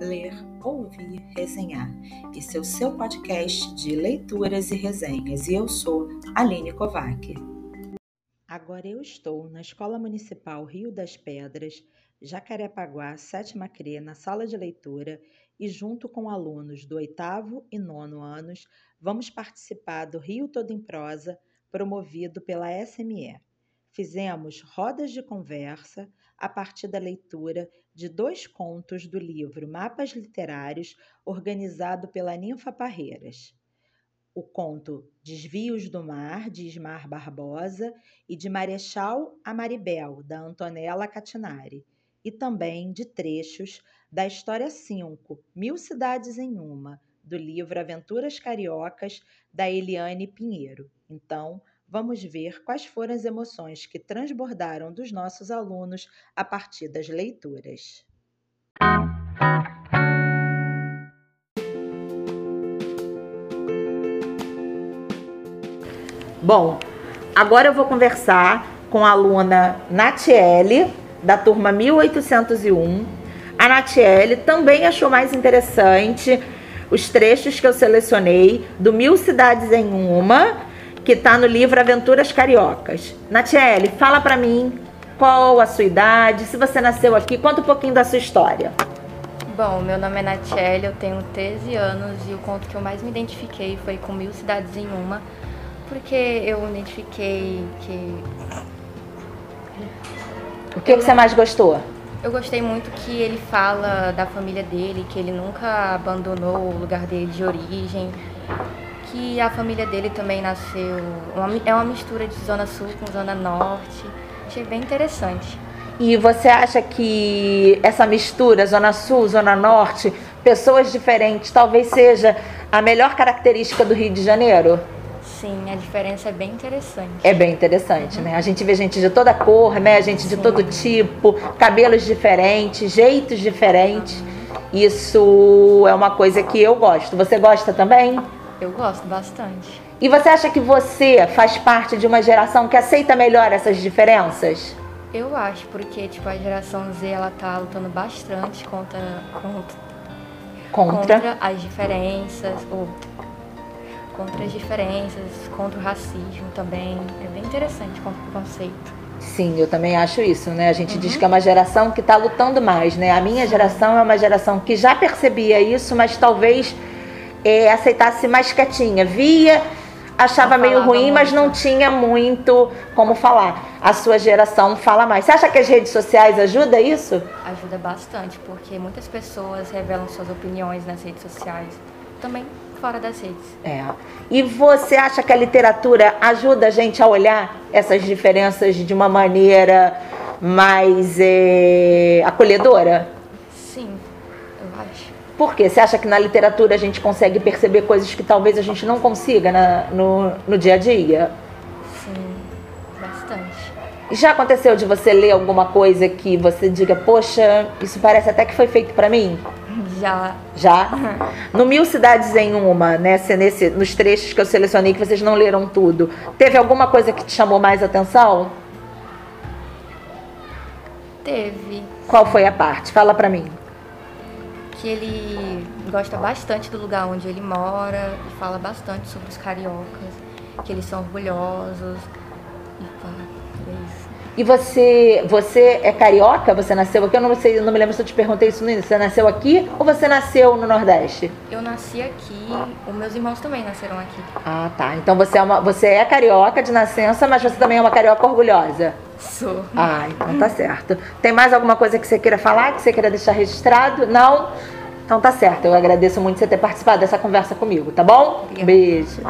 ler, ouvir, resenhar. Esse é o seu podcast de leituras e resenhas e eu sou Aline Kovac. Agora eu estou na Escola Municipal Rio das Pedras, Jacarepaguá, sétima CRE, na sala de leitura e junto com alunos do oitavo e nono anos, vamos participar do Rio Todo em Prosa, promovido pela SME. Fizemos rodas de conversa a partir da leitura de dois contos do livro Mapas Literários, organizado pela Ninfa Parreiras. O conto Desvios do Mar, de Ismar Barbosa, e de Marechal a Maribel, da Antonella Catinari, e também de trechos da História 5, Mil Cidades em Uma, do livro Aventuras Cariocas, da Eliane Pinheiro. Então, vamos ver quais foram as emoções que transbordaram dos nossos alunos a partir das leituras. Bom, agora eu vou conversar com a aluna Natiele, da turma 1801. A Natiele também achou mais interessante os trechos que eu selecionei do Mil Cidades em Uma que está no livro Aventuras Cariocas. Natiele, fala para mim qual a sua idade, se você nasceu aqui, conta um pouquinho da sua história. Bom, meu nome é Natiele, eu tenho 13 anos e o conto que eu mais me identifiquei foi com Mil Cidades em Uma, porque eu identifiquei que... O que, que você mais gostou? Eu gostei muito que ele fala da família dele, que ele nunca abandonou o lugar dele de origem, que a família dele também nasceu. é uma mistura de Zona Sul com Zona Norte. Achei bem interessante. E você acha que essa mistura, Zona Sul, Zona Norte, pessoas diferentes, talvez seja a melhor característica do Rio de Janeiro? Sim, a diferença é bem interessante. É bem interessante, uhum. né? A gente vê gente de toda cor, né? Gente de Sim. todo tipo, cabelos diferentes, jeitos diferentes. Uhum. Isso é uma coisa que eu gosto. Você gosta também? Eu gosto bastante. E você acha que você faz parte de uma geração que aceita melhor essas diferenças? Eu acho, porque tipo a geração Z ela tá lutando bastante contra contra, contra? contra as diferenças ou contra as diferenças, contra o racismo também. É bem interessante contra o preconceito. Sim, eu também acho isso, né? A gente uhum. diz que é uma geração que está lutando mais, né? A minha geração é uma geração que já percebia isso, mas talvez é, aceitasse mais quietinha. Via, achava meio ruim, muito. mas não tinha muito como falar. A sua geração fala mais. Você acha que as redes sociais ajudam isso? Ajuda bastante, porque muitas pessoas revelam suas opiniões nas redes sociais. Também fora das redes. É. E você acha que a literatura ajuda a gente a olhar essas diferenças de uma maneira mais é, acolhedora? Por quê? Você acha que na literatura a gente consegue perceber coisas que talvez a gente não consiga na, no, no dia a dia? Sim, bastante. Já aconteceu de você ler alguma coisa que você diga, poxa, isso parece até que foi feito para mim? Já. Já? No Mil Cidades em Uma, né, nesse, nos trechos que eu selecionei, que vocês não leram tudo, teve alguma coisa que te chamou mais atenção? Teve. Qual foi a parte? Fala para mim que ele gosta bastante do lugar onde ele mora e fala bastante sobre os cariocas, que eles são orgulhosos. E pá, é isso. E você, você é carioca? Você nasceu aqui? Eu não sei, não me lembro se eu te perguntei isso no início. Você nasceu aqui ou você nasceu no Nordeste? Eu nasci aqui, os meus irmãos também nasceram aqui. Ah, tá. Então você é uma, você é carioca de nascença, mas você também é uma carioca orgulhosa. Sou. Ah, então tá certo. Tem mais alguma coisa que você queira falar, que você queira deixar registrado? Não? Então tá certo. Eu agradeço muito você ter participado dessa conversa comigo, tá bom? Obrigada. Beijo.